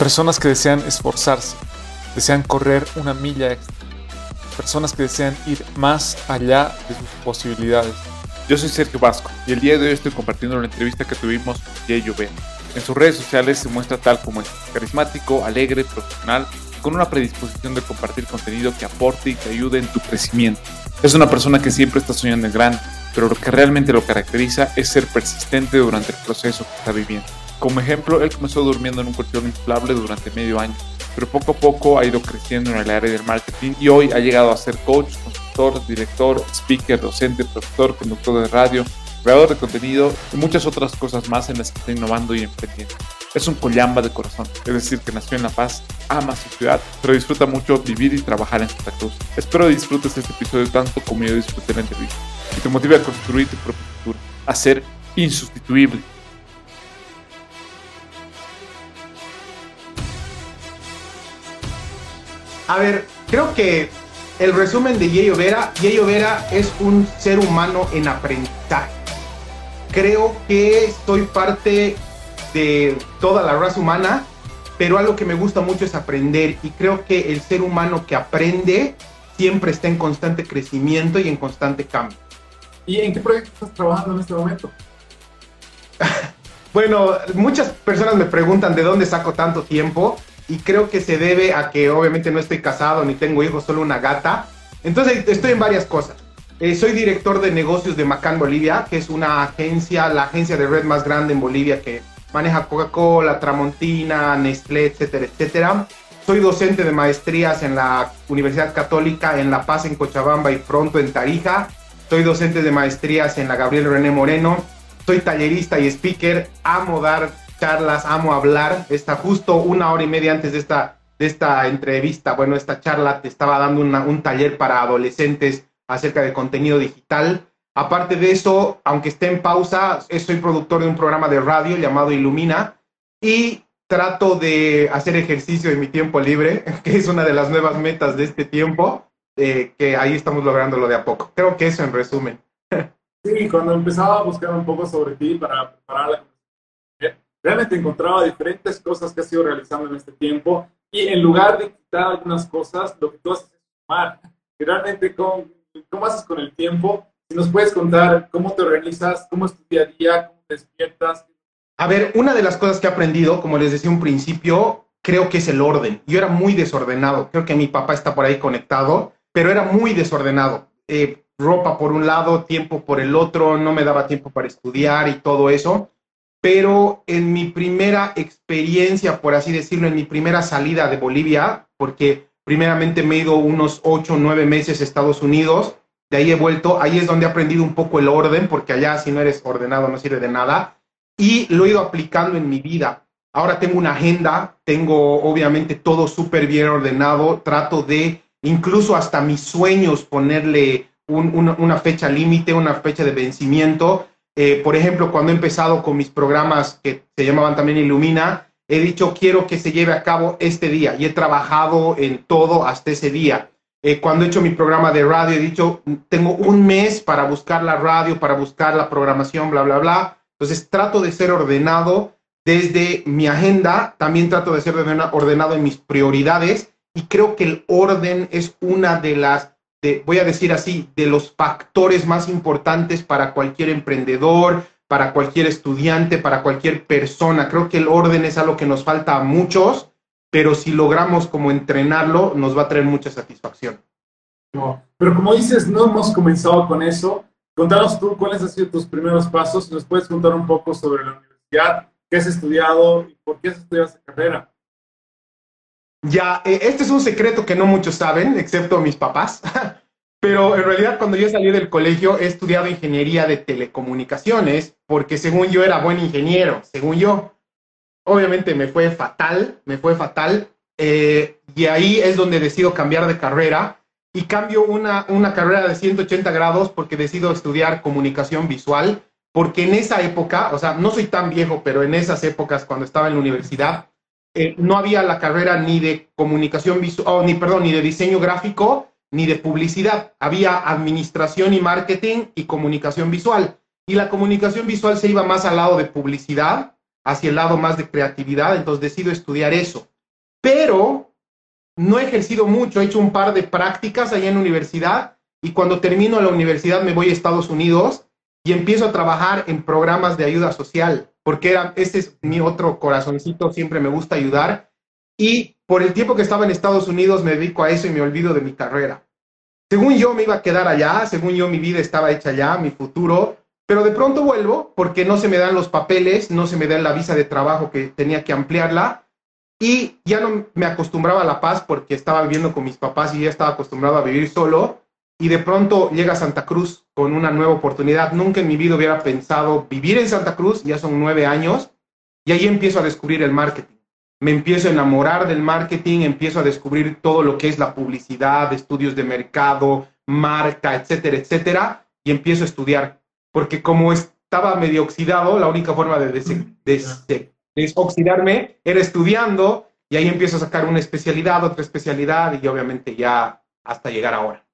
Personas que desean esforzarse, desean correr una milla extra. Personas que desean ir más allá de sus posibilidades. Yo soy Sergio Vasco y el día de hoy estoy compartiendo una entrevista que tuvimos con Jay Llobet. En sus redes sociales se muestra tal como es, carismático, alegre, profesional con una predisposición de compartir contenido que aporte y que ayude en tu crecimiento. Es una persona que siempre está soñando en grande, pero lo que realmente lo caracteriza es ser persistente durante el proceso que está viviendo. Como ejemplo, él comenzó durmiendo en un colchón inflable durante medio año, pero poco a poco ha ido creciendo en el área del marketing y hoy ha llegado a ser coach, consultor, director, speaker, docente, profesor, conductor de radio, creador de contenido y muchas otras cosas más en las que está innovando y emprendiendo. Es un collamba de corazón, es decir, que nació en La Paz, ama su ciudad, pero disfruta mucho vivir y trabajar en Santa Cruz. Espero disfrutes este episodio tanto como yo disfruté la entrevista y te motive a construir tu propio futuro, a ser insustituible. A ver, creo que el resumen de Yeyo Vera, Yeyo Vera es un ser humano en aprendizaje. Creo que soy parte de toda la raza humana, pero algo que me gusta mucho es aprender y creo que el ser humano que aprende siempre está en constante crecimiento y en constante cambio. ¿Y en qué proyecto estás trabajando en este momento? bueno, muchas personas me preguntan de dónde saco tanto tiempo y creo que se debe a que obviamente no estoy casado ni tengo hijos, solo una gata. Entonces estoy en varias cosas. Eh, soy director de negocios de Macan Bolivia, que es una agencia, la agencia de red más grande en Bolivia que maneja Coca-Cola, Tramontina, Nestlé, etcétera, etcétera. Soy docente de maestrías en la Universidad Católica en La Paz, en Cochabamba y pronto en Tarija. Soy docente de maestrías en la Gabriel René Moreno. Soy tallerista y speaker. Amo dar charlas, amo hablar. Está justo una hora y media antes de esta, de esta entrevista, bueno, esta charla, te estaba dando un taller para adolescentes acerca de contenido digital. Aparte de eso, aunque esté en pausa, soy productor de un programa de radio llamado Ilumina y trato de hacer ejercicio en mi tiempo libre, que es una de las nuevas metas de este tiempo, eh, que ahí estamos lográndolo de a poco. Creo que eso en resumen. Sí, cuando empezaba a buscar un poco sobre ti para preparar la realmente encontraba diferentes cosas que has ido realizando en este tiempo y en lugar de quitar algunas cosas, lo que tú haces es sumar. Y realmente, ¿cómo, cómo haces con el tiempo? Si nos puedes contar cómo te organizas, cómo es tu día a día, cómo te despiertas. A ver, una de las cosas que he aprendido, como les decía un principio, creo que es el orden. Yo era muy desordenado. Creo que mi papá está por ahí conectado, pero era muy desordenado. Eh, ropa por un lado, tiempo por el otro, no me daba tiempo para estudiar y todo eso. Pero en mi primera experiencia, por así decirlo, en mi primera salida de Bolivia, porque primeramente me he ido unos ocho nueve meses a Estados Unidos, de ahí he vuelto, ahí es donde he aprendido un poco el orden, porque allá si no eres ordenado no sirve de nada, y lo he ido aplicando en mi vida. Ahora tengo una agenda, tengo obviamente todo súper bien ordenado, trato de incluso hasta mis sueños ponerle una fecha límite, una fecha de vencimiento. Eh, por ejemplo, cuando he empezado con mis programas que se llamaban también Ilumina, he dicho quiero que se lleve a cabo este día y he trabajado en todo hasta ese día. Eh, cuando he hecho mi programa de radio, he dicho, tengo un mes para buscar la radio, para buscar la programación, bla, bla, bla. Entonces trato de ser ordenado desde mi agenda, también trato de ser ordenado en mis prioridades y creo que el orden es una de las, voy a decir así, de los factores más importantes para cualquier emprendedor, para cualquier estudiante, para cualquier persona. Creo que el orden es algo que nos falta a muchos pero si logramos como entrenarlo, nos va a traer mucha satisfacción. No, pero como dices, no hemos comenzado con eso. Contanos tú cuáles han sido tus primeros pasos. ¿Nos puedes contar un poco sobre la universidad? ¿Qué has estudiado y por qué has estudiado esa carrera? Ya, eh, este es un secreto que no muchos saben, excepto mis papás. Pero en realidad cuando yo salí del colegio he estudiado ingeniería de telecomunicaciones porque según yo era buen ingeniero, según yo. Obviamente me fue fatal, me fue fatal. eh, y ahí es donde decido cambiar de carrera y cambio una, una carrera de 180 grados porque decido estudiar comunicación visual, porque en esa época, o sea, no soy tan viejo, pero en esas épocas cuando estaba en la universidad, eh, no había la carrera ni de comunicación visual, oh, ni perdón, ni de diseño gráfico, ni de publicidad. Había administración y marketing y comunicación visual. Y la comunicación visual se iba más al lado de publicidad, hacia el lado más de creatividad, entonces decido estudiar eso. Pero no he ejercido mucho, he hecho un par de prácticas allá en la universidad y cuando termino la universidad me voy a Estados Unidos y empiezo a trabajar en programas de ayuda social porque era, este es mi otro corazoncito, siempre me gusta ayudar. Y por el tiempo que estaba en Estados Unidos me dedico a eso y me olvido de mi carrera. Según yo me iba a quedar allá, según yo mi vida estaba hecha allá, mi futuro, pero de pronto vuelvo porque no se me dan los papeles, no se me da la visa de trabajo que tenía que ampliarla y ya no me acostumbraba a la paz porque estaba viviendo con mis papás y ya estaba acostumbrado a vivir solo y de pronto llega a Santa Cruz con una nueva oportunidad. Nunca en mi vida hubiera pensado vivir en Santa Cruz, ya son nueve años, y ahí empiezo a descubrir el marketing. Me empiezo a enamorar del marketing, empiezo a descubrir todo lo que es la publicidad, estudios de mercado, marca, etcétera, etcétera, y empiezo a estudiar. Porque como estaba medio oxidado, la única forma de, desoxidarme era estudiando, y ahí empiezo a sacar una especialidad, otra especialidad, y obviamente ya hasta llegar ahora.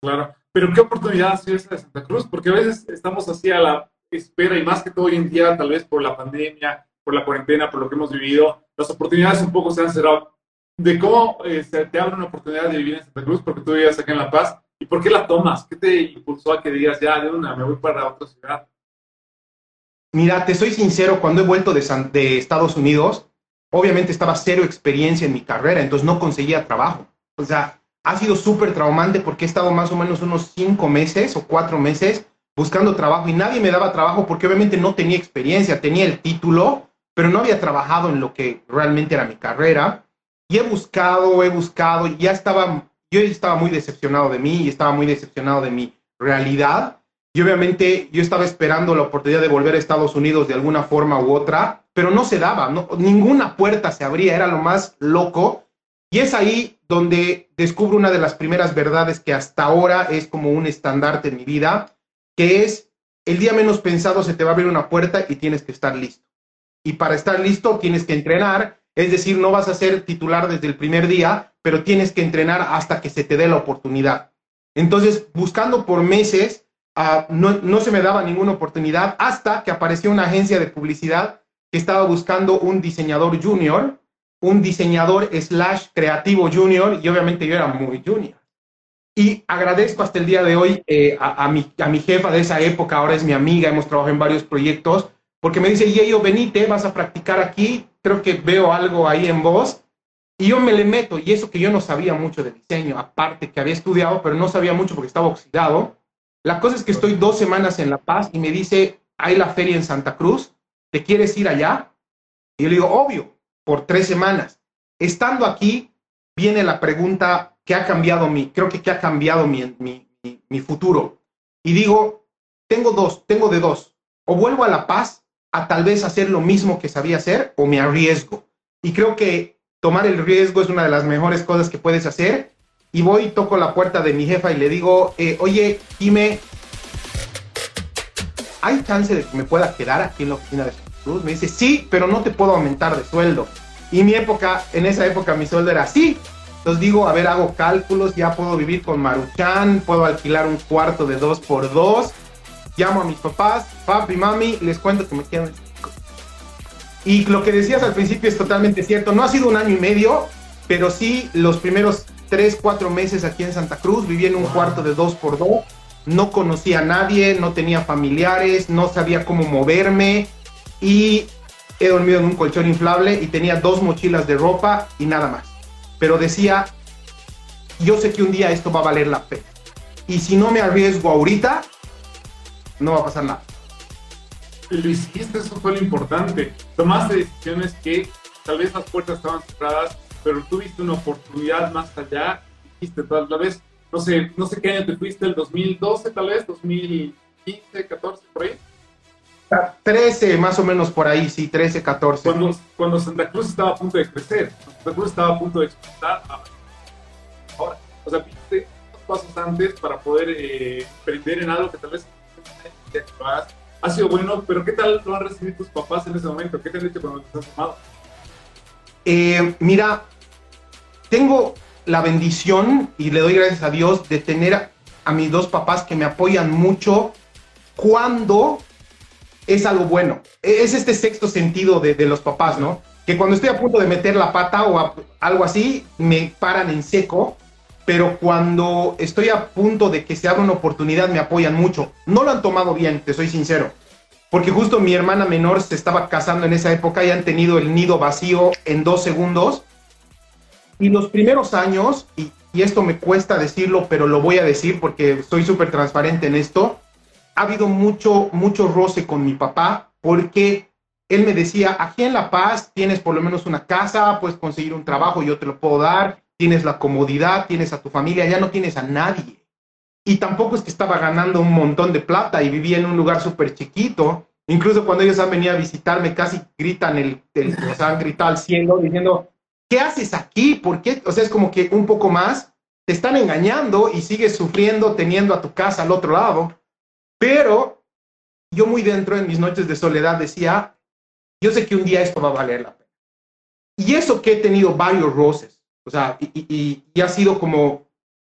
Claro, pero qué oportunidad ha esa de Santa Cruz, porque a veces estamos así a la espera y más que todo hoy en día, tal vez por la pandemia, por la cuarentena, por lo que hemos vivido, las oportunidades un poco se han cerrado. De cómo eh, se te abre una oportunidad de vivir en Santa Cruz, porque tú vivías aquí en La Paz, y por qué la tomas, qué te impulsó a que digas, ya, de una, me voy para otra ciudad. Mira, te soy sincero, cuando he vuelto de, de Estados Unidos, obviamente estaba cero experiencia en mi carrera, entonces no conseguía trabajo. O sea, ha sido súper traumante porque he estado más o menos unos cinco meses o cuatro meses buscando trabajo y nadie me daba trabajo porque obviamente no tenía experiencia, tenía el título, pero no había trabajado en lo que realmente era mi carrera. Y he buscado, he buscado, y ya estaba, yo estaba muy decepcionado de mí y estaba muy decepcionado de mi realidad. Y obviamente yo estaba esperando la oportunidad de volver a Estados Unidos de alguna forma u otra, pero no se daba, no, ninguna puerta se abría, era lo más loco. Y es ahí donde descubro una de las primeras verdades que hasta ahora es como un estandarte en mi vida, que es el día menos pensado se te va a abrir una puerta y tienes que estar listo. Y para estar listo tienes que entrenar, es decir, no vas a ser titular desde el primer día, pero tienes que entrenar hasta que se te dé la oportunidad. Entonces, buscando por meses, uh, no, no se me daba ninguna oportunidad hasta que apareció una agencia de publicidad que estaba buscando un diseñador junior un diseñador slash creativo junior y obviamente yo era muy junior. Y agradezco hasta el día de hoy eh, a, mi, a mi jefa de esa época, ahora es mi amiga, hemos trabajado en varios proyectos, porque me dice, yo venite, vas a practicar aquí, creo que veo algo ahí en vos. Y yo me le meto, y eso que yo no sabía mucho de diseño, aparte que había estudiado, pero no sabía mucho porque estaba oxidado. La cosa es que estoy dos semanas en La Paz y me dice, hay la feria en Santa Cruz, ¿te quieres ir allá? Y yo le digo, obvio, por tres semanas. Estando aquí, viene la pregunta que ha cambiado mi, creo que, que ha cambiado mi, mi, futuro. Y digo, tengo dos, tengo de dos. O vuelvo a La Paz a tal vez hacer lo mismo que sabía hacer o me arriesgo. Y creo que tomar el riesgo es una de las mejores cosas que puedes hacer. Y voy toco la puerta de mi jefa y le digo, eh, oye, dime, ¿hay chance de que me pueda quedar aquí en la oficina de me dice, sí, pero no te puedo aumentar de sueldo. Y mi época, en esa época mi sueldo era así. Entonces digo, a ver, hago cálculos, ya puedo vivir con Maruchan, puedo alquilar un cuarto de dos por dos. Llamo a mis papás, papi, mami, les cuento que me quedan. Y lo que decías al principio es totalmente cierto. No ha sido un año y medio, pero sí los primeros tres, cuatro meses aquí en Santa Cruz viví en un cuarto de dos por dos. No conocía a nadie, no tenía familiares, no sabía cómo moverme y he dormido en un colchón inflable y tenía dos mochilas de ropa y nada más. Pero decía, yo sé que un día esto va a valer la pena. Y si no me arriesgo ahorita, no va a pasar nada. Lo hiciste, eso fue lo importante. Tomaste decisiones que tal vez las puertas estaban cerradas, pero tuviste una oportunidad más allá. Dijiste, tal vez, no sé, no sé qué año te fuiste, el 2012 tal vez, 2015, 14, por ahí. 13, más o menos por ahí, sí, 13, 14. Cuando, cuando Santa Cruz estaba a punto de crecer, Santa Cruz estaba a punto de explotar. Ahora, o sea, dos pasos antes para poder eh, en algo que tal vez ha sido bueno, pero ¿qué tal lo han recibido tus papás en ese momento? ¿Qué te han dicho cuando te has formado? Eh, mira, tengo la bendición y le doy gracias a Dios de tener a mis dos papás que me apoyan mucho cuando es algo bueno. E-, es este sexto sentido de, los papás, ¿no? Que cuando estoy a punto de meter la pata o algo así, me paran en seco, pero cuando estoy a punto de que se abra una oportunidad, me apoyan mucho. No lo han tomado bien, te soy sincero. Porque justo mi hermana menor se estaba casando en esa época y han tenido el nido vacío en dos segundos. Y los primeros años, y, y esto me cuesta decirlo, pero lo voy a decir porque soy súper transparente en esto, ha habido mucho, mucho roce con mi papá porque él me decía, aquí en La Paz tienes por lo menos una casa, puedes conseguir un trabajo, yo te lo puedo dar, tienes la comodidad, tienes a tu familia, ya no tienes a nadie. Y tampoco es que estaba ganando un montón de plata y vivía en un lugar súper chiquito. Incluso cuando ellos han venido a visitarme, casi gritan el, el o sea, han gritado al cielo diciendo, ¿qué haces aquí? ¿Por qué? O sea, es como que un poco más te están engañando y sigues sufriendo teniendo a tu casa al otro lado. Pero yo muy dentro en mis noches de soledad decía, yo sé que un día esto va a valer la pena. Y eso que he tenido varios roces, o sea, y, ha sido como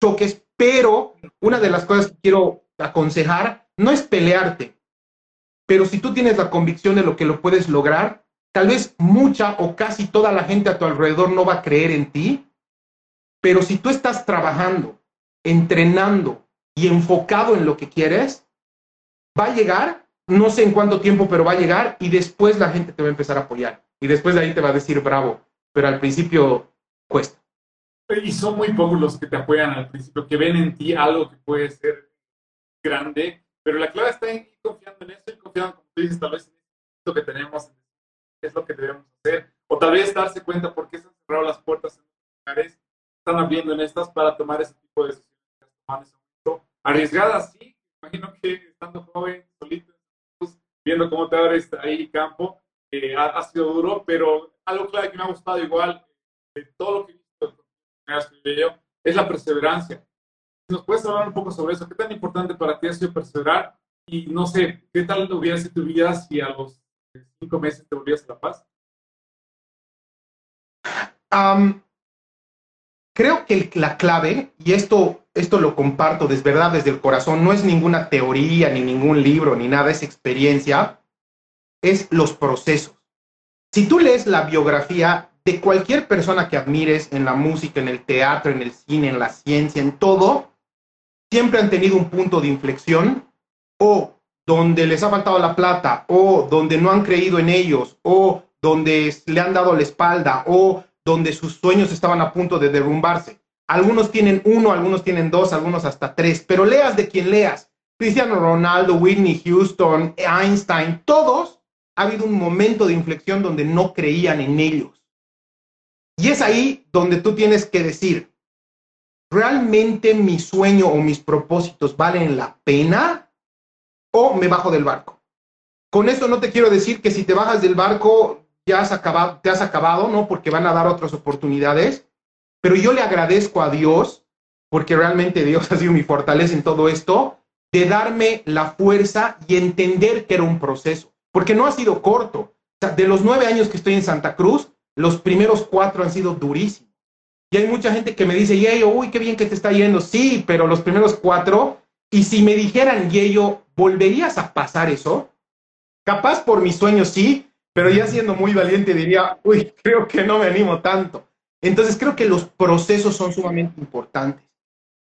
choques, pero una de las cosas que quiero aconsejar no es pelearte, pero si tú tienes la convicción de lo que lo puedes lograr, tal vez mucha o casi toda la gente a tu alrededor no va a creer en ti, pero si tú estás trabajando, entrenando y enfocado en lo que quieres, va a llegar, no sé en cuánto tiempo, pero va a llegar y después la gente te va a empezar a apoyar. Y después de ahí te va a decir bravo, pero al principio cuesta. Y son muy pocos los que te apoyan al principio, que ven en ti algo que puede ser grande, pero la clave está en ir confiando en eso y confiando, como tú dices, tal vez en esto que tenemos, es lo que debemos hacer, o tal vez darse cuenta por qué se han cerrado las puertas en los lugares, están abriendo en estas para tomar ese tipo de decisiones arriesgadas, sí, imagino que estando joven, solito, viendo cómo te abres ahí campo, eh, ha, sido duro, pero algo clave que me ha gustado igual de todo lo que he visto es la perseverancia. ¿Nos puedes hablar un poco sobre eso? ¿Qué tan importante para ti ha sido perseverar? Y no sé, ¿qué tal hubiera sido tu vida si a los cinco meses te volvías a La Paz? Creo que la clave, y esto esto lo comparto desde verdad desde el corazón, no es ninguna teoría, ni ningún libro, ni nada, es experiencia, es los procesos. Si tú lees la biografía de cualquier persona que admires en la música, en el teatro, en el cine, en la ciencia, en todo, siempre han tenido un punto de inflexión o donde les ha faltado la plata o donde no han creído en ellos o donde le han dado la espalda o donde sus sueños estaban a punto de derrumbarse. Algunos tienen uno, algunos tienen dos, algunos hasta tres, pero leas de quien leas. Cristiano Ronaldo, Whitney Houston, Einstein, todos ha habido un momento de inflexión donde no creían en ellos. Y es ahí donde tú tienes que decir, ¿realmente mi sueño o mis propósitos valen la pena o me bajo del barco? Con esto no te quiero decir que si te bajas del barco ya has acabado, te has acabado, ¿no? Porque van a dar otras oportunidades. Pero yo le agradezco a Dios, porque realmente Dios ha sido mi fortaleza en todo esto, de darme la fuerza y entender que era un proceso, porque no ha sido corto. de los nueve años que estoy en Santa Cruz, los primeros cuatro han sido durísimos. Y hay mucha gente que me dice, Yeyo, uy, qué bien que te está yendo. Sí, pero los primeros cuatro, y si me dijeran, Yeyo, ¿volverías a pasar eso? Capaz por mis sueños sí, pero ya siendo muy valiente diría, uy, creo que no me animo tanto. Entonces creo que los procesos son sumamente importantes.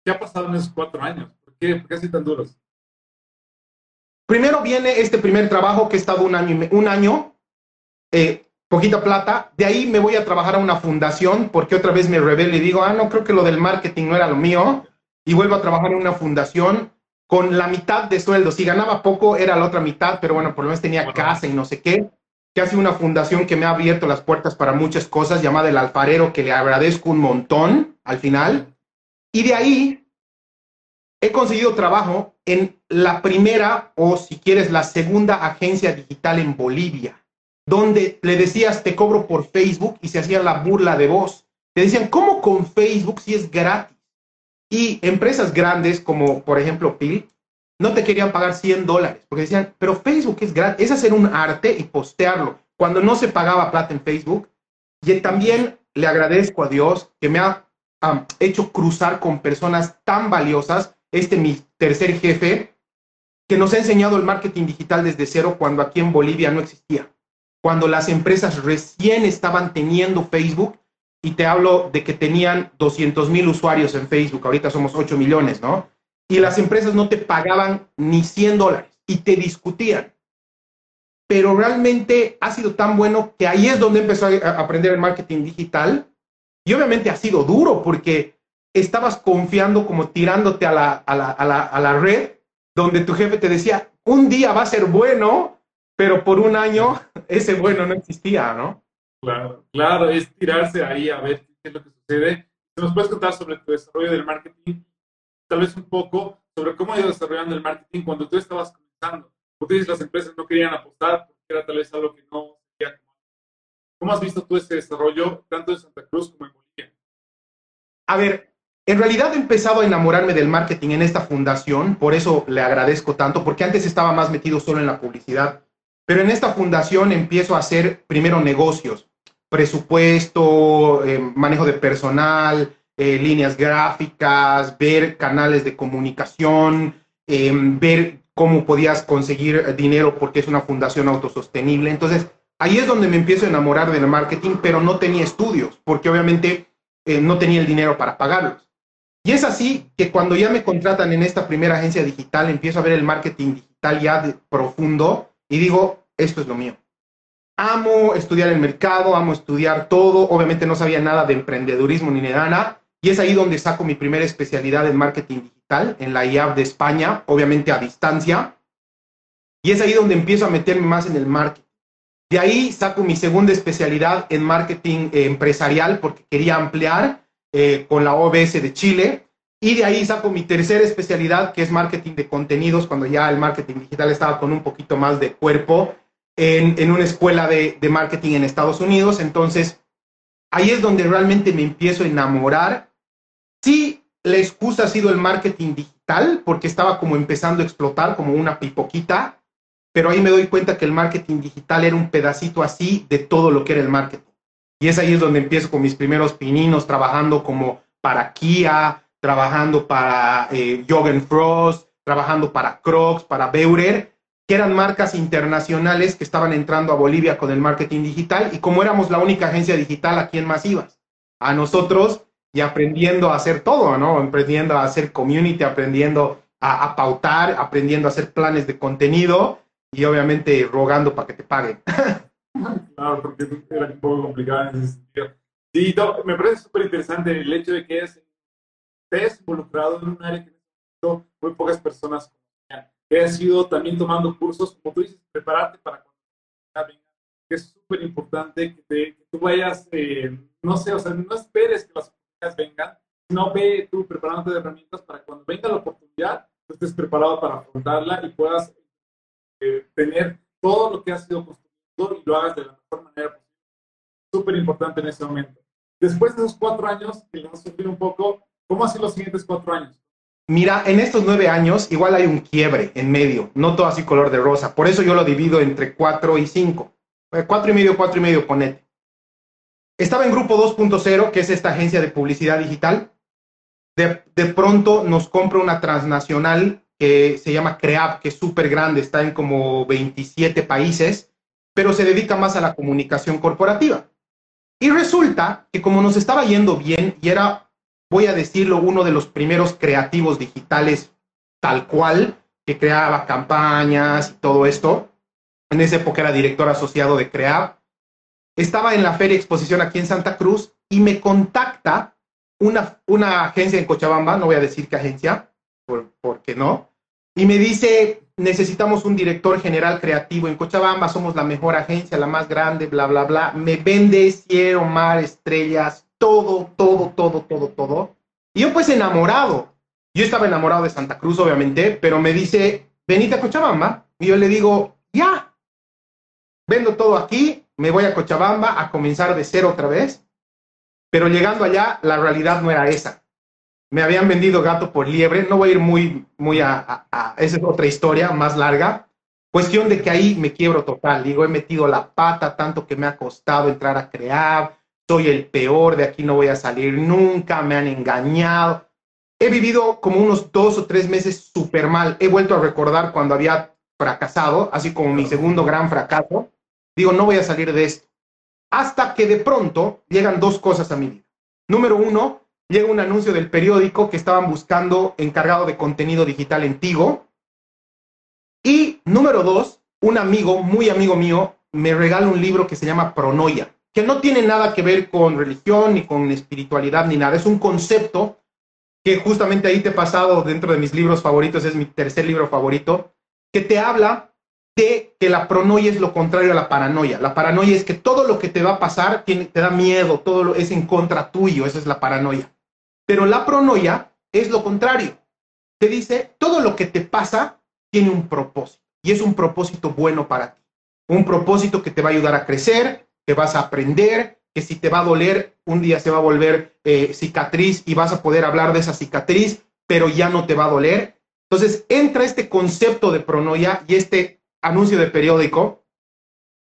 ¿Qué ha pasado en esos cuatro años? ¿Por qué, ¿Por qué así tan duros? Primero viene este primer trabajo que he estado un año, un año eh, poquita plata. De ahí me voy a trabajar a una fundación porque otra vez me rebelo y digo, ah, no, creo que lo del marketing no era lo mío. Y vuelvo a trabajar en una fundación con la mitad de sueldo. Si ganaba poco, era la otra mitad, pero bueno, por lo menos tenía casa y no sé qué que hace una fundación que me ha abierto las puertas para muchas cosas, llamada El Alfarero, que le agradezco un montón al final. Y de ahí he conseguido trabajo en la primera o si quieres la segunda agencia digital en Bolivia, donde le decías te cobro por Facebook y se hacía la burla de vos. Te decían, ¿cómo con Facebook si es gratis? Y empresas grandes como por ejemplo PIL no te querían pagar 100 dólares porque decían, pero Facebook es gratis, es hacer un arte y postearlo. Cuando no se pagaba plata en Facebook, y también le agradezco a Dios que me ha hecho cruzar con personas tan valiosas. Este mi tercer jefe, que nos ha enseñado el marketing digital desde cero cuando aquí en Bolivia no existía. Cuando las empresas recién estaban teniendo Facebook, y te hablo de que tenían 200 mil usuarios en Facebook, ahorita somos 8 millones, ¿no? Y las empresas no te pagaban ni 100 dólares y te discutían pero realmente ha sido tan bueno que ahí es donde empezó a aprender el marketing digital. Y obviamente ha sido duro porque estabas confiando como tirándote a la, a la, a la, a la red donde tu jefe te decía, un día va a ser bueno, pero por un año ese bueno no existía, ¿no? Claro, claro, es tirarse ahí a ver qué es lo que sucede. ¿Nos puedes contar sobre tu desarrollo del marketing? Tal vez un poco sobre cómo ha ido desarrollando el marketing cuando tú estabas comenzando. Como dices, las empresas no querían apostar porque era tal vez algo que no sería ¿Cómo has visto tú ese desarrollo tanto en Santa Cruz como en Bolivia? A ver, en realidad he empezado a enamorarme del marketing en esta fundación, por eso le agradezco tanto, porque antes estaba más metido solo en la publicidad, pero en esta fundación empiezo a hacer primero negocios, presupuesto, eh, manejo de personal, eh, líneas gráficas, ver canales de comunicación, eh, ver cómo podías conseguir dinero porque es una fundación autosostenible. Entonces, ahí es donde me empiezo a enamorar del marketing, pero no tenía estudios, porque obviamente eh, no tenía el dinero para pagarlos. Y es así que cuando ya me contratan en esta primera agencia digital, empiezo a ver el marketing digital ya de profundo y digo, esto es lo mío. Amo estudiar el mercado, amo estudiar todo, obviamente no sabía nada de emprendedurismo ni nada, y es ahí donde saco mi primera especialidad en marketing digital en la IAB de España, obviamente a distancia. Y es ahí donde empiezo a meterme más en el marketing. De ahí saco mi segunda especialidad en marketing eh, empresarial porque quería ampliar eh, con la OBS de Chile. Y de ahí saco mi tercera especialidad, que es marketing de contenidos, cuando ya el marketing digital estaba con un poquito más de cuerpo en, en una escuela de, de marketing en Estados Unidos. Entonces, ahí es donde realmente me empiezo a enamorar. Sí, la excusa ha sido el marketing digital, porque estaba como empezando a explotar como una pipoquita, pero ahí me doy cuenta que el marketing digital era un pedacito así de todo lo que era el marketing. Y es ahí es donde empiezo con mis primeros pininos, trabajando como para Kia, trabajando para eh, Frost, trabajando para Crocs, para Beurer, que eran marcas internacionales que estaban entrando a Bolivia con el marketing digital. Y como éramos la única agencia digital, ¿a quién más ibas? A nosotros y aprendiendo a hacer todo, ¿no? Aprendiendo a hacer community, aprendiendo a, pautar, aprendiendo a hacer planes de contenido y obviamente rogando para que te paguen. claro, porque era un poco complicado en ese sentido. Sí, me parece súper interesante el hecho de que estés involucrado en un área que muy pocas personas conocían. Que has ido también tomando cursos, como tú dices, prepararte para venga. Es súper importante que, que, tú vayas, eh, no sé, o sea, no esperes que las vengan, no ve tú preparándote de herramientas para cuando venga la oportunidad, tú estés preparado para afrontarla y puedas eh, tener todo lo que has sido construido y lo hagas de la mejor manera posible. Súper importante en ese momento. Después de esos cuatro años, que a un poco, ¿cómo sido los siguientes cuatro años? Mira, en estos nueve años igual hay un quiebre en medio, no todo así color de rosa. Por eso yo lo divido entre cuatro y cinco. Eh, cuatro y medio, cuatro y medio, ponete. Estaba en Grupo 2.0, que es esta agencia de publicidad digital. De, de, pronto nos compra una transnacional que se llama CREAP, que es súper grande, está en como 27 países, pero se dedica más a la comunicación corporativa. Y resulta que como nos estaba yendo bien y era, voy a decirlo, uno de los primeros creativos digitales tal cual, que creaba campañas y todo esto, en esa época era director asociado de CREAP, estaba en la feria exposición aquí en Santa Cruz y me contacta una, una agencia en Cochabamba, no voy a decir qué agencia, por, porque no, y me dice, necesitamos un director general creativo en Cochabamba, somos la mejor agencia, la más grande, bla, bla, bla. Me vende cielo, mar, estrellas, todo, todo, todo, todo, todo. Y yo pues enamorado. Yo estaba enamorado de Santa Cruz, obviamente, pero me dice, venite a Cochabamba. Y yo le digo, ya, vendo todo aquí, me voy a Cochabamba a comenzar de cero otra vez. Pero llegando allá, la realidad no era esa. Me habían vendido gato por liebre. No voy a ir muy, muy a, a esa es otra historia más larga. Cuestión de que ahí me quiebro total. Digo, he metido la pata tanto que me ha costado entrar a crear. Soy el peor, de aquí no voy a salir nunca, me han engañado. He vivido como unos dos o tres meses súper mal. He vuelto a recordar cuando había fracasado, así como mi segundo gran fracaso. Digo, no voy a salir de esto. Hasta que de pronto llegan dos cosas a mi vida. Número uno, llega un anuncio del periódico que estaban buscando encargado de contenido digital en Tigo. Y número dos, un amigo, muy amigo mío, me regala un libro que se llama Pronoia, que no tiene nada que ver con religión, ni con espiritualidad, ni nada. Es un concepto que justamente ahí te he pasado dentro de mis libros favoritos, es mi tercer libro favorito, que te habla de que la pronoia es lo contrario a la paranoia. La paranoia es que todo lo que te va a pasar te da miedo, todo lo, es en contra tuyo, esa es la paranoia. Pero la pronoia es lo contrario. Te dice, todo lo que te pasa tiene un propósito y es un propósito bueno para ti. Un propósito que te va a ayudar a crecer, que vas a aprender, que si te va a doler, un día se va a volver eh, cicatriz y vas a poder hablar de esa cicatriz, pero ya no te va a doler. Entonces entra este concepto de pronoia y este anuncio de periódico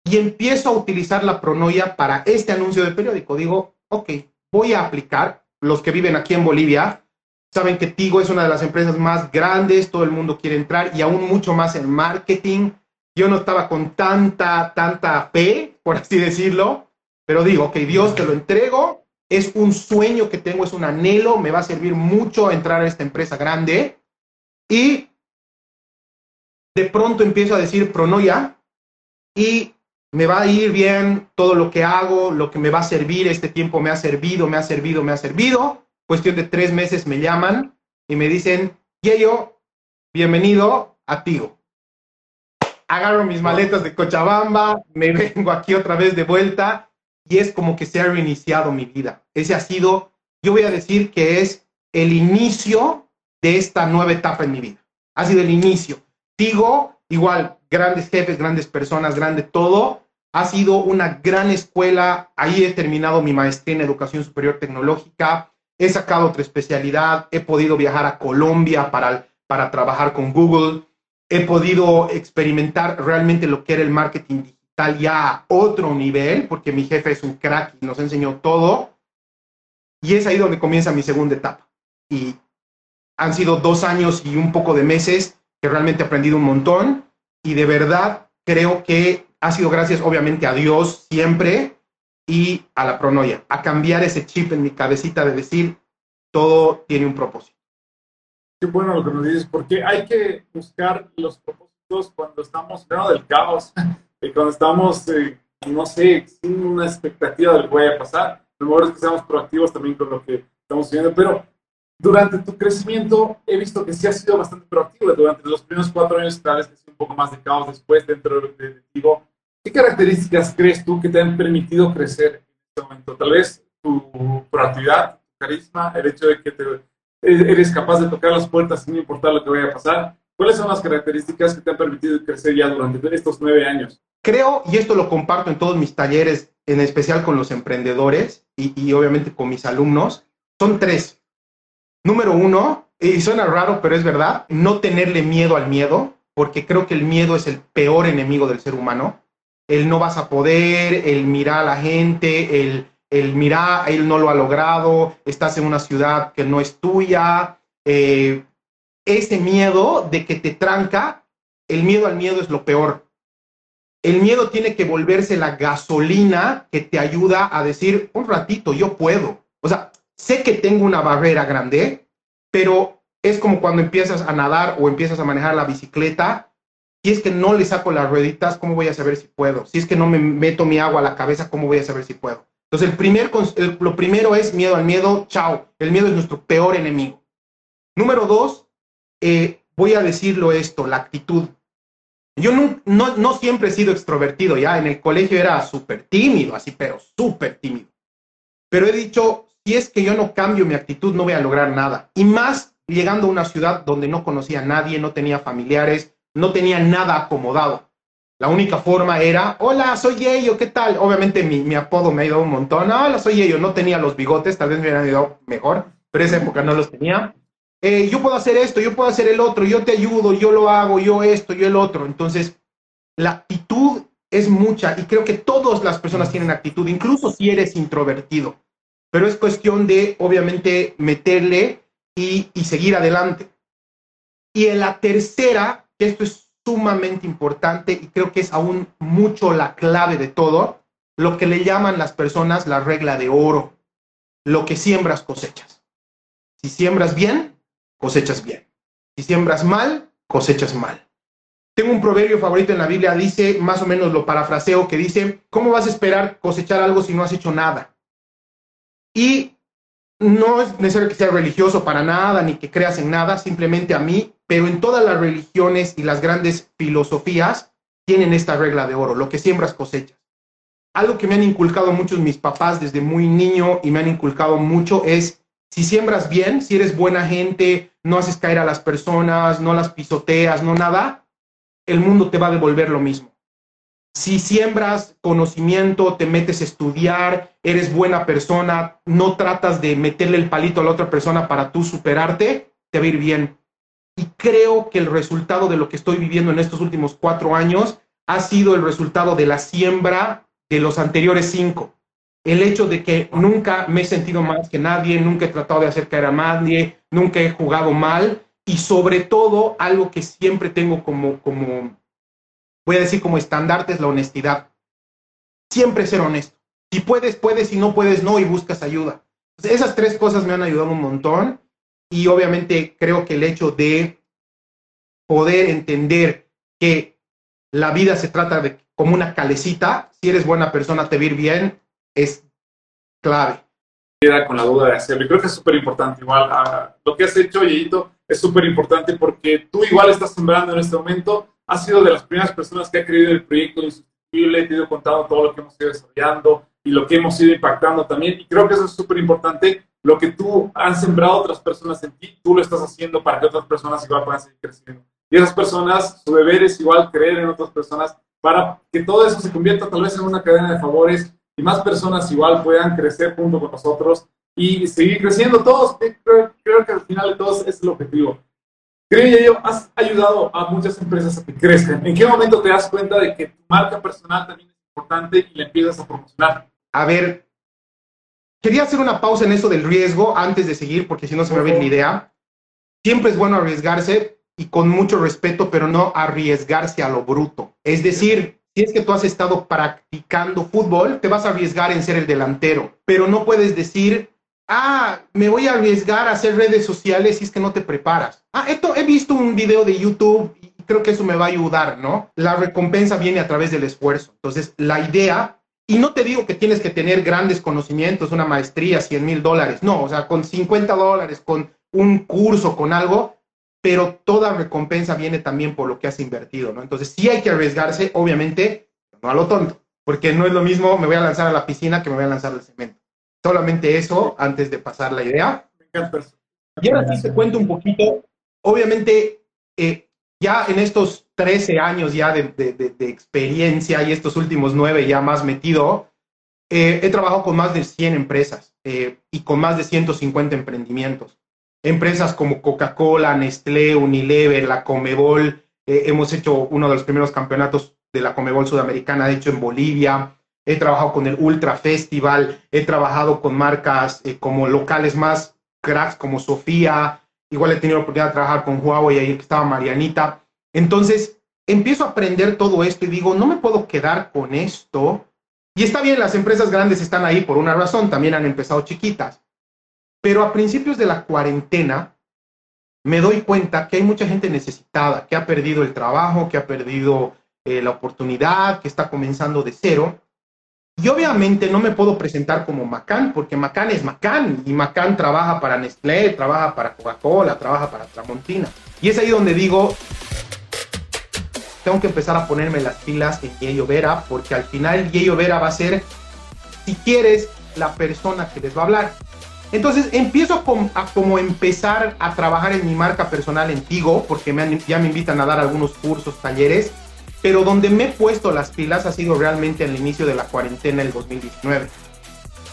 y empiezo a utilizar la pronoia para este anuncio de periódico. Digo, ok, voy a aplicar. Los que viven aquí en Bolivia saben que Tigo es una de las empresas más grandes, todo el mundo quiere entrar y aún mucho más en marketing. Yo no estaba con tanta, tanta fe, por así decirlo, pero digo, ok, Dios te lo entrego, es un sueño que tengo, es un anhelo, me va a servir mucho entrar a esta empresa grande y de pronto empiezo a decir pronoia y me va a ir bien todo lo que hago, lo que me va a servir, este tiempo me ha servido, me ha servido, me ha servido. Cuestión de tres meses me llaman y me dicen, Yeyo, bienvenido a Tigo. Agarro mis maletas de Cochabamba, me vengo aquí otra vez de vuelta y es como que se ha reiniciado mi vida. Ese ha sido, yo voy a decir que es el inicio de esta nueva etapa en mi vida. Ha sido el inicio. Tigo, igual, grandes jefes, grandes personas, grande todo. Ha sido una gran escuela. Ahí he terminado mi maestría en educación superior tecnológica. He sacado otra especialidad. He podido viajar a Colombia para, para trabajar con Google. He podido experimentar realmente lo que era el marketing digital ya a otro nivel, porque mi jefe es un crack y nos enseñó todo. Y es ahí donde comienza mi segunda etapa. Y han sido dos años y un poco de meses que realmente he aprendido un montón y de verdad creo que ha sido gracias obviamente a Dios siempre y a la pronoia, a cambiar ese chip en mi cabecita de decir todo tiene un propósito. Qué bueno lo que nos dices, porque hay que buscar los propósitos cuando estamos en del caos, y cuando estamos, eh, no sé, sin una expectativa de lo que vaya a pasar. Lo mejor es que seamos proactivos también con lo que estamos viendo, pero durante tu crecimiento he visto que sí has sido bastante proactivo durante los primeros cuatro años, tal vez que un poco más de caos después dentro de Tigo. ¿Qué características crees tú que te han permitido crecer en este momento? Tal vez tu proactividad, tu carisma, el hecho de que te, eres capaz de tocar las puertas sin importar lo que vaya a pasar. ¿Cuáles son las características que te han permitido crecer ya durante estos nueve años? Creo, y esto lo comparto en todos mis talleres, en especial con los emprendedores y, y obviamente con mis alumnos, son tres. Número uno, y suena raro, pero es verdad, no tenerle miedo al miedo, porque creo que el miedo es el peor enemigo del ser humano. El no vas a poder, el mirar a la gente, el, el él no lo ha logrado, estás en una ciudad que no es tuya. Eh, ese miedo de que te tranca, el miedo al miedo es lo peor. El miedo tiene que volverse la gasolina que te ayuda a decir, un ratito, yo puedo. O sea, sé que tengo una barrera grande, pero es como cuando empiezas a nadar o empiezas a manejar la bicicleta. Si es que no le saco las rueditas, ¿cómo voy a saber si puedo? Si es que no me meto mi agua a la cabeza, ¿cómo voy a saber si puedo? Entonces, el primer, lo primero es miedo al miedo, chao. El miedo es nuestro peor enemigo. Número dos, eh, voy a decirlo esto, la actitud. Yo no, no, no siempre he sido extrovertido, ya en el colegio era súper tímido, así, pero súper tímido. Pero he dicho, si es que yo no cambio mi actitud, no voy a lograr nada. Y más llegando a una ciudad donde no conocía a nadie, no tenía familiares, no tenía nada acomodado. La única forma era, hola, soy Yeyo, ¿qué tal? Obviamente mi, mi apodo me ha ido un montón. Hola, soy Yeyo. No tenía los bigotes, tal vez me hubieran ido mejor, pero esa época no los tenía. Eh, yo puedo hacer esto, yo puedo hacer el otro, yo te ayudo, yo lo hago, yo esto, yo el otro. Entonces, la actitud es mucha y creo que todas las personas tienen actitud, incluso si eres introvertido. Pero es cuestión de, obviamente, meterle y, seguir adelante. Y en la tercera, que esto es sumamente importante y creo que es aún mucho la clave de todo, lo que le llaman las personas la regla de oro, lo que siembras cosechas. Si siembras bien, cosechas bien. Si siembras mal, cosechas mal. Tengo un proverbio favorito en la Biblia, dice, más o menos lo parafraseo, que dice, ¿cómo vas a esperar cosechar algo si no has hecho nada? Y no es necesario que sea religioso para nada, ni que creas en nada, simplemente a mí, pero en todas las religiones y las grandes filosofías tienen esta regla de oro, lo que siembras cosechas. Algo que me han inculcado muchos mis papás desde muy niño y me han inculcado mucho es, si siembras bien, si eres buena gente, no haces caer a las personas, no las pisoteas, no nada, el mundo te va a devolver lo mismo. Si siembras conocimiento, te metes a estudiar, eres buena persona, no tratas de meterle el palito a la otra persona para tú superarte, te va a ir bien. Y creo que el resultado de lo que estoy viviendo en estos últimos cuatro años ha sido el resultado de la siembra de los anteriores cinco. El hecho de que nunca me he sentido más que nadie, nunca he tratado de hacer caer a nadie, nunca he jugado mal y sobre todo algo que siempre tengo como, como voy a decir como estandarte es la honestidad. Siempre ser honesto. Si puedes, puedes, si no puedes, no, y buscas ayuda. esas tres cosas me han ayudado un montón y obviamente creo que el hecho de poder entender que la vida se trata de como una calecita, si eres buena persona, te vir bien, es clave. Queda con la duda de hacerlo. Y creo que es súper importante. Igual, ah, lo que has hecho, Yeyito, es súper importante porque tú igual estás sembrando en este momento has sido de las primeras personas que ha creído el proyecto Insustituible, te he ido contando todo lo que hemos ido desarrollando y lo que hemos ido impactando también. Y creo que eso es súper importante. Lo que tú has sembrado otras personas en ti, tú lo estás haciendo para que otras personas igual puedan seguir creciendo. Y esas personas, su deber es igual creer en otras personas para que todo eso se convierta tal vez en una cadena de favores y más personas igual puedan crecer junto con nosotros y seguir creciendo todos. Creo, creo que al final de todos es el objetivo. Creo yo, has ayudado a muchas empresas a que crezcan. ¿En qué momento te das cuenta de que tu marca personal también es importante y la empiezas a promocionar? A ver, quería hacer una pausa en eso del riesgo antes de seguir, porque si no se me va la idea. Siempre es bueno arriesgarse y con mucho respeto, pero no arriesgarse a lo bruto. Es decir, si es que tú has estado practicando fútbol, te vas a arriesgar en ser el delantero, pero no puedes decir, ah, me voy a arriesgar a hacer redes sociales si es que no te preparas. Ah, esto, he visto un video de YouTube y creo que eso me va a ayudar, ¿no? La recompensa viene a través del esfuerzo. Entonces, la idea, y no te digo que tienes que tener grandes conocimientos, una maestría, 100 mil dólares, no, o sea, con 50 dólares, con un curso, con algo, pero toda recompensa viene también por lo que has invertido, ¿no? Entonces, sí hay que arriesgarse, obviamente, no a lo tonto, porque no es lo mismo me voy a lanzar a la piscina que me voy a lanzar al cemento. Solamente eso antes de pasar la idea. Y ahora sí te cuento un poquito. Obviamente, eh, ya en estos 13 años ya de, de, experiencia y estos últimos 9 ya más metido, eh, he trabajado con más de 100 empresas eh, y con más de 150 emprendimientos. Empresas como Coca-Cola, Nestlé, Unilever, la Comebol. hemos hecho uno de los primeros campeonatos de la Comebol Sudamericana, de hecho en Bolivia he trabajado con el Ultra Festival, he trabajado con marcas eh, como locales más cracks como Sofía, igual he tenido la oportunidad de trabajar con Huawei, ahí estaba Marianita. Entonces, empiezo a aprender todo esto y digo, no me puedo quedar con esto. Y está bien, las empresas grandes están ahí por una razón, también han empezado chiquitas. Pero a principios de la cuarentena, me doy cuenta que hay mucha gente necesitada, que ha perdido el trabajo, que ha perdido eh, la oportunidad, que está comenzando de cero. Y obviamente no me puedo presentar como Macán, porque Macán es Macán, y Macán trabaja para Nestlé, trabaja para Coca-Cola, trabaja para Tramontina. Y es ahí donde digo, tengo que empezar a ponerme las pilas en Yeyo Vera, porque al final Yeyo Vera va a ser, si quieres, la persona que les va a hablar. Entonces empiezo a, como empezar a trabajar en mi marca personal en Tigo, porque ya me invitan a dar algunos cursos, talleres, pero donde me he puesto las pilas ha sido realmente al inicio de la cuarentena del 2019.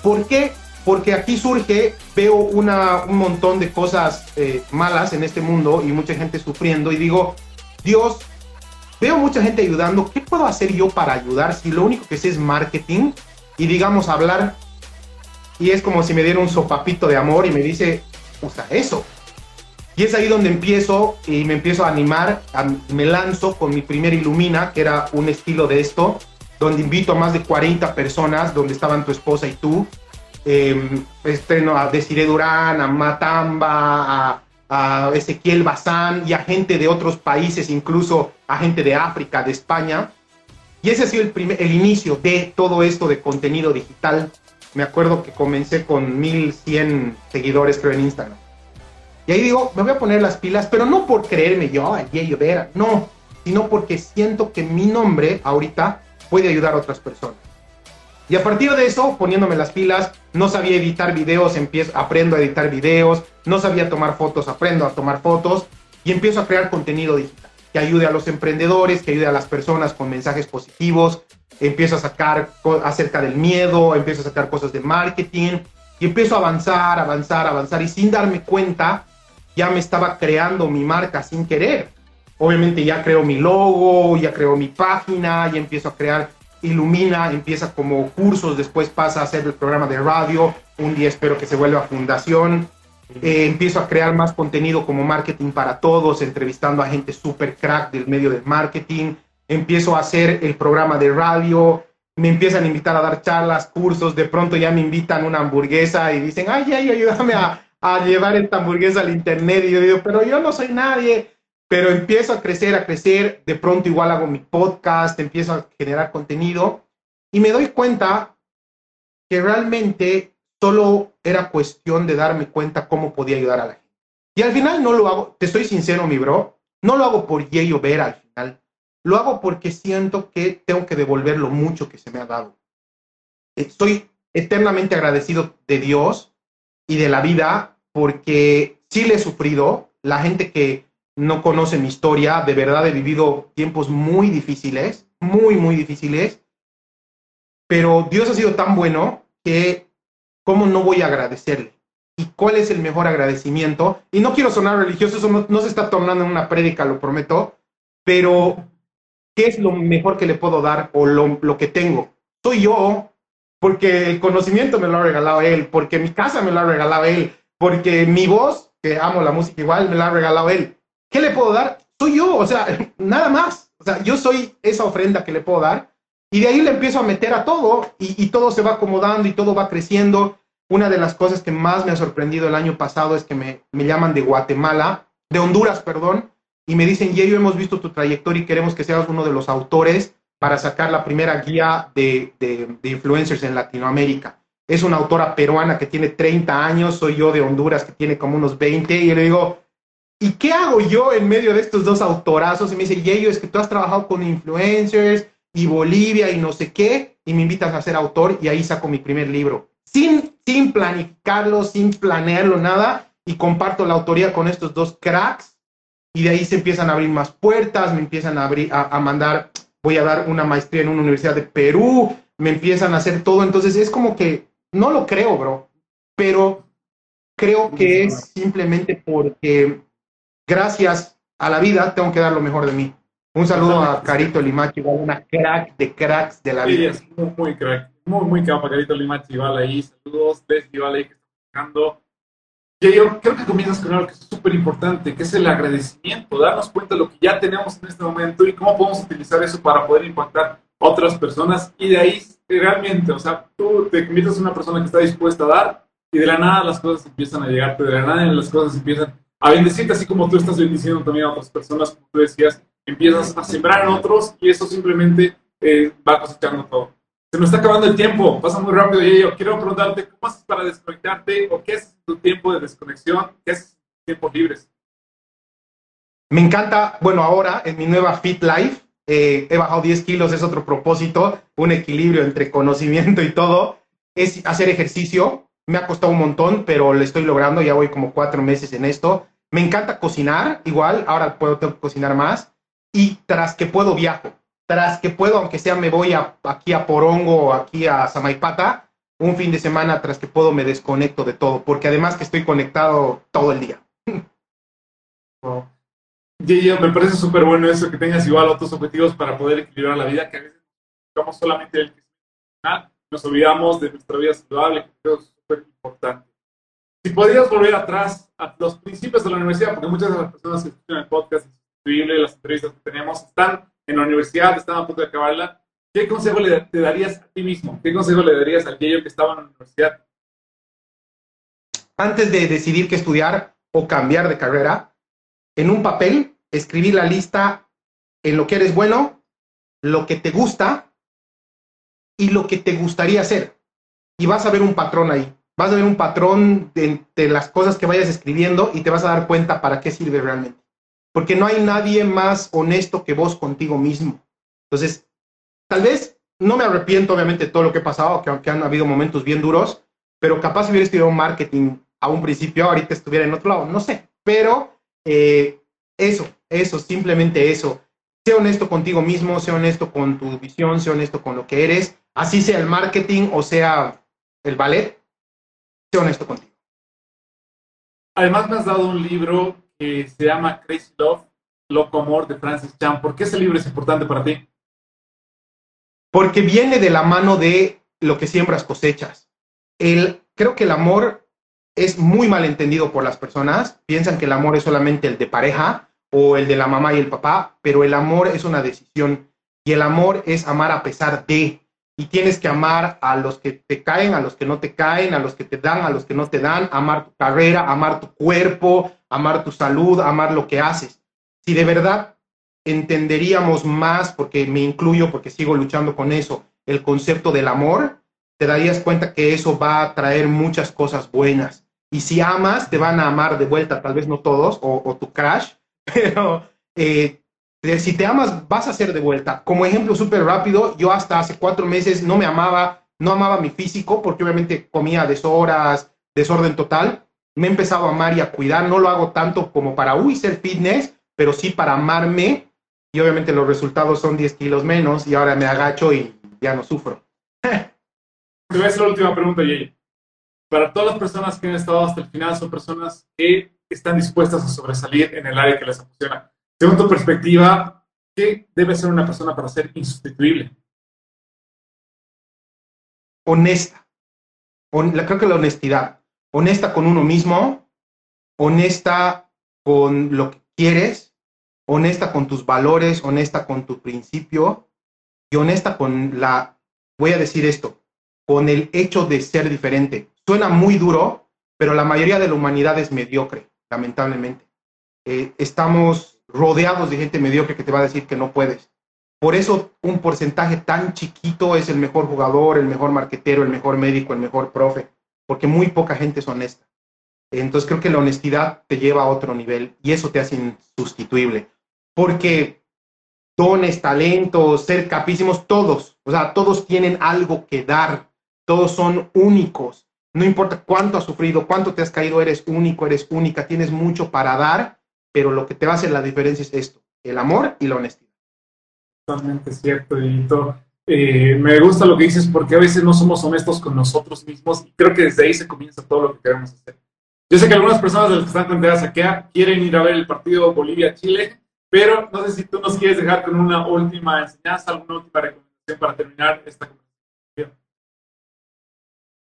¿Por qué? Porque aquí surge, veo una, un montón de cosas eh, malas en este mundo y mucha gente sufriendo y digo, Dios, veo mucha gente ayudando, ¿qué puedo hacer yo para ayudar si lo único que sé es marketing y digamos hablar y es como si me diera un sopapito de amor y me dice, usa eso. Y es ahí donde empiezo y me empiezo a animar, me lanzo con mi primer Ilumina, que era un estilo de esto, donde invito a más de 40 personas, donde estaban tu esposa y tú. Eh, estreno a Desiree Durán, a Matamba, a, a Ezequiel Bazán y a gente de otros países, incluso a gente de África, de España. Y ese ha sido el, primer, el inicio de todo esto de contenido digital me acuerdo que comencé con 1100 seguidores, creo, en Instagram. Y ahí digo, me voy a poner las pilas, pero no por creerme yo, Yeyo Vera, no, sino porque siento que mi nombre ahorita puede ayudar a otras personas. Y a partir de eso, poniéndome las pilas, no sabía editar videos, empiezo, aprendo a editar videos, no sabía tomar fotos, aprendo a tomar fotos y empiezo a crear contenido digital que ayude a los emprendedores, que ayude a las personas con mensajes positivos, empiezo a sacar acerca del miedo, empiezo a sacar cosas de marketing y empiezo a avanzar, avanzar, avanzar y sin darme cuenta ya me estaba creando mi marca sin querer. Obviamente ya creo mi logo, ya creo mi página, ya empiezo a crear Ilumina, empieza como cursos, después pasa a ser el programa de radio, un día espero que se vuelva fundación, eh, empiezo a crear más contenido como marketing para todos, entrevistando a gente super crack del medio del marketing, empiezo a hacer el programa de radio, me empiezan a invitar a dar charlas, cursos, de pronto ya me invitan una hamburguesa y dicen, ay, ay, ayúdame a, a llevar esta hamburguesa al internet. Y yo digo, pero yo no soy nadie. Pero empiezo a crecer, a crecer, de pronto igual hago mi podcast, empiezo a generar contenido y me doy cuenta que realmente solo era cuestión de darme cuenta cómo podía ayudar a la gente. Y al final no lo hago, te estoy sincero, mi bro, no lo hago por Yeyo Ver al final. Lo hago porque siento que tengo que devolver lo mucho que se me ha dado. Estoy eternamente agradecido de Dios y de la vida porque sí le he sufrido. La gente que no conoce mi historia, de verdad he vivido tiempos muy difíciles, muy, muy difíciles. Pero Dios ha sido tan bueno que, ¿cómo no voy a agradecerle? ¿Y cuál es el mejor agradecimiento? Y no quiero sonar religioso, eso no, se está tornando en una prédica, lo prometo, pero ¿qué es lo mejor que le puedo dar o lo, que tengo? Soy yo, porque el conocimiento me lo ha regalado él, porque mi casa me lo ha regalado él, porque mi voz, que amo la música igual, me la ha regalado él. ¿Qué le puedo dar? Soy yo, o sea, nada más. O sea, yo soy esa ofrenda que le puedo dar. Y de ahí le empiezo a meter a todo y, todo se va acomodando y todo va creciendo. Una de las cosas que más me ha sorprendido el año pasado es que me, me llaman de Guatemala, de Honduras, perdón, y me dicen, Yeyo, hemos visto tu trayectoria y queremos que seas uno de los autores para sacar la primera guía de, influencers en Latinoamérica. Es una autora peruana que tiene 30 años, soy yo de Honduras que tiene como unos 20, y le digo, ¿y qué hago yo en medio de estos dos autorazos? Y me dice, Yeyo, es que tú has trabajado con influencers y Bolivia y no sé qué, y me invitas a ser autor y ahí saco mi primer libro. Sin, sin planificarlo, sin planearlo, nada, y comparto la autoría con estos dos cracks y de ahí se empiezan a abrir más puertas, me empiezan a, abrir, a, mandar, voy a dar una maestría en una universidad de Perú, me empiezan a hacer todo, entonces es como que no lo creo, bro, pero creo que es simplemente porque gracias a la vida tengo que dar lo mejor de mí. Un saludo a Carito Limachi, una crack de cracks de la vida. Sí, muy, muy crack, muy, muy capa Carito Limachi, igual ahí, saludos, igual ahí que está buscando yo creo que comienzas con algo que es súper importante, que es el agradecimiento, darnos cuenta de lo que ya tenemos en este momento y cómo podemos utilizar eso para poder impactar a otras personas. Y de ahí realmente, o sea, tú te conviertes en una persona que está dispuesta a dar y de la nada las cosas empiezan a llegarte, de la nada las cosas empiezan a bendecirte, así como tú estás bendiciendo también a otras personas, como tú decías, empiezas a sembrar en otros y eso simplemente eh, va cosechando todo. Se nos está acabando el tiempo, pasa muy rápido y yo quiero preguntarte, ¿cómo haces para desconectarte o qué haces tiempo de desconexión? ¿Qué haces tiempos libres? Me encanta, bueno, ahora en mi nueva Fit Life, eh, he bajado 10 kilos, es otro propósito, un equilibrio entre conocimiento y todo, es hacer ejercicio. me ha costado un montón, pero lo estoy logrando, ya voy como cuatro meses en esto. Me encanta cocinar, igual, ahora puedo tengo que cocinar más. Y tras que puedo viajo, tras que puedo, aunque sea me voy aquí a Porongo aquí a Samaipata, un fin de semana tras que puedo me desconecto de todo, porque además que estoy conectado todo el día. me parece súper bueno eso, que tengas igual otros objetivos para poder equilibrar la vida, que a veces buscamos solamente el que nos olvidamos de nuestra vida saludable, que creo es súper importante. Si podrías volver atrás a los principios de la universidad, porque muchas de las personas que escuchan el podcast, las entrevistas que tenemos, están en la universidad, están a punto de acabarla, ¿qué consejo le darías a ti mismo? ¿Qué consejo le darías a aquello que estaba en la universidad? Antes de decidir qué estudiar o cambiar de carrera, en un papel escribir la lista en lo que eres bueno, lo que te gusta y lo que te gustaría hacer. Y vas a ver un patrón ahí. Vas a ver un patrón de, de, las cosas que vayas escribiendo y te vas a dar cuenta para qué sirve realmente. Porque no hay nadie más honesto que vos contigo mismo. Entonces, tal vez no me arrepiento obviamente de todo lo que he pasado, que aunque han habido momentos bien duros, pero capaz si hubiera estudiado marketing a un principio, ahorita estuviera en otro lado, no sé. Pero eh, eso, eso, simplemente eso. Sea honesto contigo mismo, sea honesto con tu visión, sea honesto con lo que eres, así sea el marketing o sea el ballet, sea honesto contigo. Además me has dado un libro que se llama Crazy Love, Loco Amor de Francis Chan. ¿Por qué ese libro es importante para ti? Porque viene de la mano de lo que siembras cosechas. El, creo que el amor es muy mal entendido por las personas. Piensan que el amor es solamente el de pareja o el de la mamá y el papá, pero el amor es una decisión y el amor es amar a pesar de. Y tienes que amar a los que te caen, a los que no te caen, a los que te dan, a los que no te dan, amar tu carrera, amar tu cuerpo, amar tu salud, amar lo que haces. Si de verdad entenderíamos más, porque me incluyo, porque sigo luchando con eso, el concepto del amor, te darías cuenta que eso va a traer muchas cosas buenas. Y si amas, te van a amar de vuelta, tal vez no todos, o, tu crash, pero eh, si te amas, vas a ser de vuelta. Como ejemplo súper rápido, yo hasta hace cuatro meses no me amaba, no amaba mi físico, porque obviamente comía deshoras, desorden total. Me he empezado a amar y a cuidar. No lo hago tanto como para, uy, ser fitness, pero sí para amarme. Y obviamente los resultados son 10 kilos menos y ahora me agacho y ya no sufro. Te voy a hacer la última pregunta, Jay. Para todas las personas que han estado hasta el final, son personas que están dispuestas a sobresalir en el área que les apasiona. Según tu perspectiva, ¿qué debe ser una persona para ser insustituible? Honesta. creo que la honestidad. Honesta con uno mismo, honesta con lo que quieres, honesta con tus valores, honesta con tu principio y honesta con la, voy a decir esto, con el hecho de ser diferente. Suena muy duro, pero la mayoría de la humanidad es mediocre, lamentablemente. Eh, estamos rodeados de gente mediocre que te va a decir que no puedes. Por eso un porcentaje tan chiquito es el mejor jugador, el mejor marquetero, el mejor médico, el mejor profe, porque muy poca gente es honesta. Entonces creo que la honestidad te lleva a otro nivel y eso te hace insustituible. Porque dones, talentos, ser capísimos, todos, o sea, todos tienen algo que dar todos son únicos. No importa cuánto has sufrido, cuánto te has caído, eres único, eres única, tienes mucho para dar, pero lo que te va a hacer la diferencia es esto, el amor y la honestidad. Totalmente cierto, Edito. Eh, me gusta lo que dices porque a veces no somos honestos con nosotros mismos y creo que desde ahí se comienza todo lo que queremos hacer. Yo sé que algunas personas de las que están conectadas aquí quieren ir a ver el partido Bolivia-Chile, pero no sé si tú nos quieres dejar con una última enseñanza, alguna última recomendación para terminar esta conversación.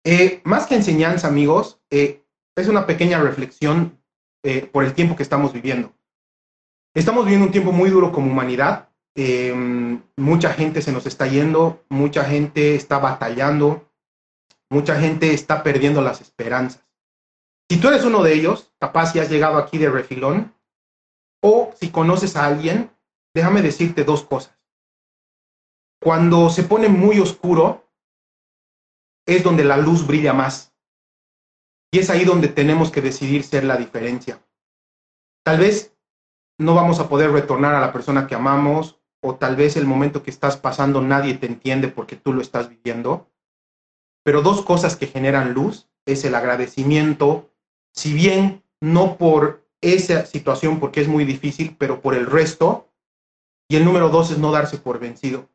Eh, más que enseñanza, amigos, eh, es una pequeña reflexión eh, por el tiempo que estamos viviendo. Estamos viviendo un tiempo muy duro como humanidad. mucha gente se nos está yendo, mucha gente está batallando, mucha gente está perdiendo las esperanzas. Si tú eres uno de ellos, capaz si has llegado aquí de refilón, o si conoces a alguien, déjame decirte dos cosas. Cuando se pone muy oscuro, es donde la luz brilla más. Y es ahí donde tenemos que decidir ser la diferencia. Tal vez no vamos a poder retornar a la persona que amamos o tal vez el momento que estás pasando nadie te entiende porque tú lo estás viviendo. Pero dos cosas que generan luz es el agradecimiento, si bien no por esa situación, porque es muy difícil, pero por el resto. Y el número dos es no darse por vencido.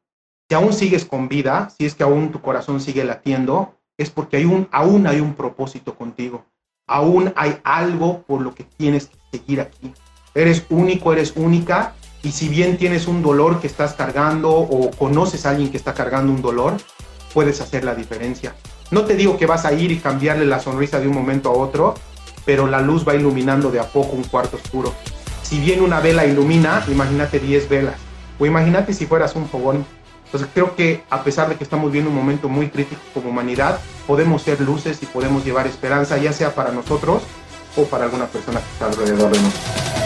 Si aún sigues con vida, si es que aún tu corazón sigue latiendo, es porque hay un, aún hay un propósito contigo. Aún hay algo por lo que tienes que seguir aquí. Eres único, eres única. Y si bien tienes un dolor que estás cargando o conoces a alguien que está cargando un dolor, puedes hacer la diferencia. No te digo que vas a ir y cambiarle la sonrisa de un momento a otro, pero la luz va iluminando de a poco un cuarto oscuro. Si bien una vela ilumina, imagínate 10 velas. O imagínate si fueras un fogón. Entonces creo que a pesar de que estamos viendo un momento muy crítico como humanidad, podemos ser luces y podemos llevar esperanza, ya sea para nosotros o para alguna persona que está alrededor de nosotros.